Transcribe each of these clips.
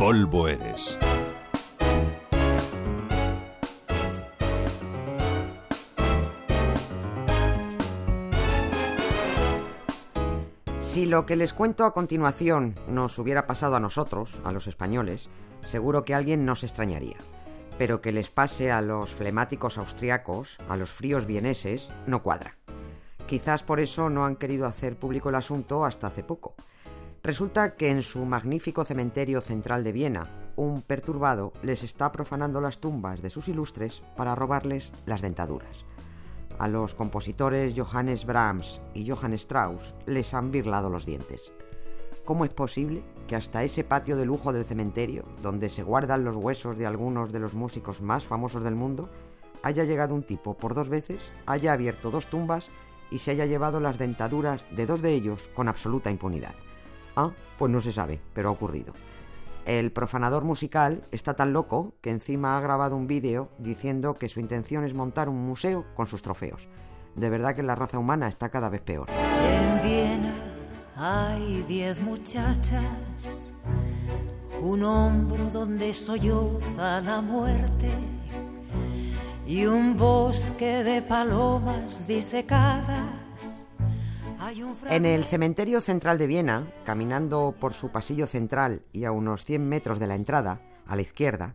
polvo eres. Si lo que les cuento a continuación nos hubiera pasado a nosotros, a los españoles, seguro que alguien nos extrañaría. Pero que les pase a los flemáticos austriacos, a los fríos vieneses, no cuadra. Quizás por eso no han querido hacer público el asunto hasta hace poco. Resulta que en su magnífico cementerio central de Viena, un perturbado les está profanando las tumbas de sus ilustres para robarles las dentaduras a los compositores Johannes Brahms y Johann Strauss les han birlado los dientes. ¿Cómo es posible que hasta ese patio de lujo del cementerio, donde se guardan los huesos de algunos de los músicos más famosos del mundo, haya llegado un tipo por dos veces, haya abierto dos tumbas y se haya llevado las dentaduras de dos de ellos con absoluta impunidad? Ah, pues no se sabe, pero ha ocurrido. El profanador musical está tan loco que encima ha grabado un vídeo diciendo que su intención es montar un museo con sus trofeos. De verdad que la raza humana está cada vez peor. En Viena hay diez muchachas, un hombro donde solloza la muerte y un bosque de palomas disecadas en el cementerio central de Viena, caminando por su pasillo central y a unos 100 metros de la entrada, a la izquierda,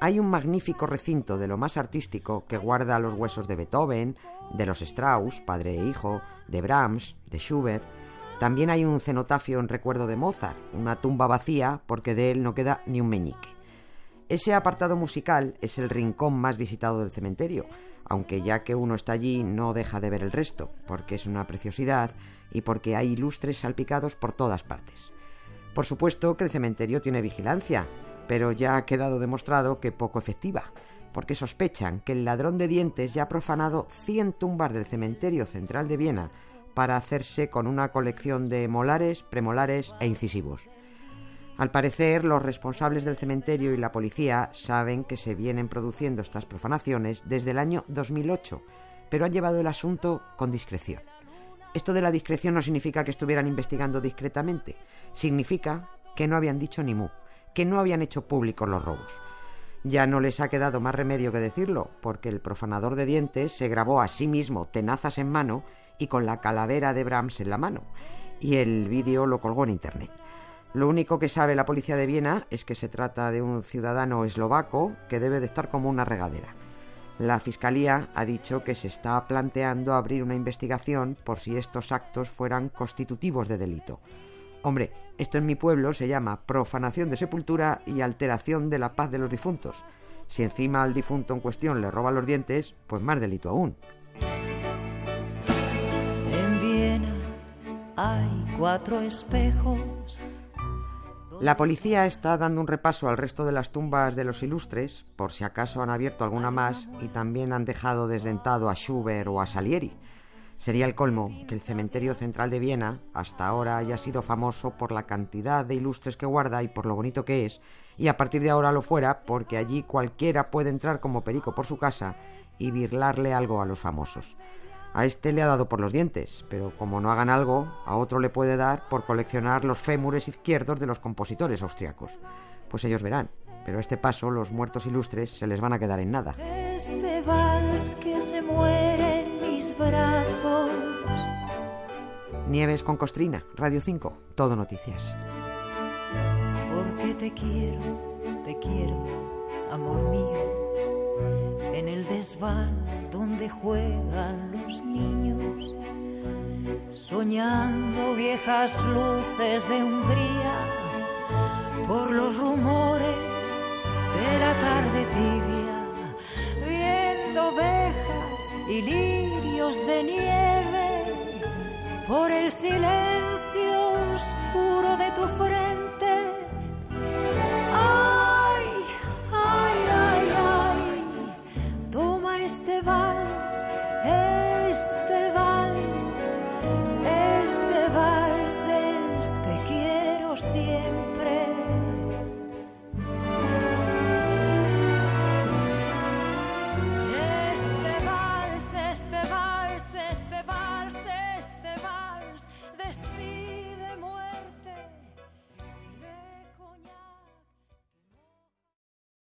hay un magnífico recinto de lo más artístico que guarda los huesos de Beethoven, de los Strauss, padre e hijo, de Brahms, de Schubert. También hay un cenotafio en recuerdo de Mozart, una tumba vacía porque de él no queda ni un meñique. Ese apartado musical es el rincón más visitado del cementerio, aunque ya que uno está allí no deja de ver el resto, porque es una preciosidad y porque hay ilustres salpicados por todas partes. Por supuesto que el cementerio tiene vigilancia, pero ya ha quedado demostrado que poco efectiva, porque sospechan que el ladrón de dientes ya ha profanado 100 tumbas del cementerio central de Viena para hacerse con una colección de molares, premolares e incisivos. Al parecer, los responsables del cementerio y la policía saben que se vienen produciendo estas profanaciones desde el año 2008, pero han llevado el asunto con discreción. Esto de la discreción no significa que estuvieran investigando discretamente, significa que no habían dicho ni mu, que no habían hecho públicos los robos. Ya no les ha quedado más remedio que decirlo, porque el profanador de dientes se grabó a sí mismo tenazas en mano y con la calavera de Brahms en la mano, y el vídeo lo colgó en Internet. Lo único que sabe la policía de Viena es que se trata de un ciudadano eslovaco que debe de estar como una regadera. La Fiscalía ha dicho que se está planteando abrir una investigación por si estos actos fueran constitutivos de delito. Hombre, esto en mi pueblo se llama profanación de sepultura y alteración de la paz de los difuntos. Si encima al difunto en cuestión le roba los dientes, pues más delito aún. En Viena hay cuatro espejos la policía está dando un repaso al resto de las tumbas de los ilustres, por si acaso han abierto alguna más y también han dejado desdentado a Schubert o a Salieri. Sería el colmo que el cementerio central de Viena hasta ahora haya sido famoso por la cantidad de ilustres que guarda y por lo bonito que es, y a partir de ahora lo fuera porque allí cualquiera puede entrar como perico por su casa y birlarle algo a los famosos. A este le ha dado por los dientes, pero como no hagan algo, a otro le puede dar por coleccionar los fémures izquierdos de los compositores austriacos. Pues ellos verán, pero a este paso los muertos ilustres se les van a quedar en nada. Este vals que se muere en mis brazos. Nieves con Costrina, Radio 5, todo noticias. Porque te quiero, te quiero, amor mío, en el desván donde juegan los niños, soñando viejas luces de Hungría por los rumores de la tarde tibia, viendo ovejas y lirios de nieve por el silencio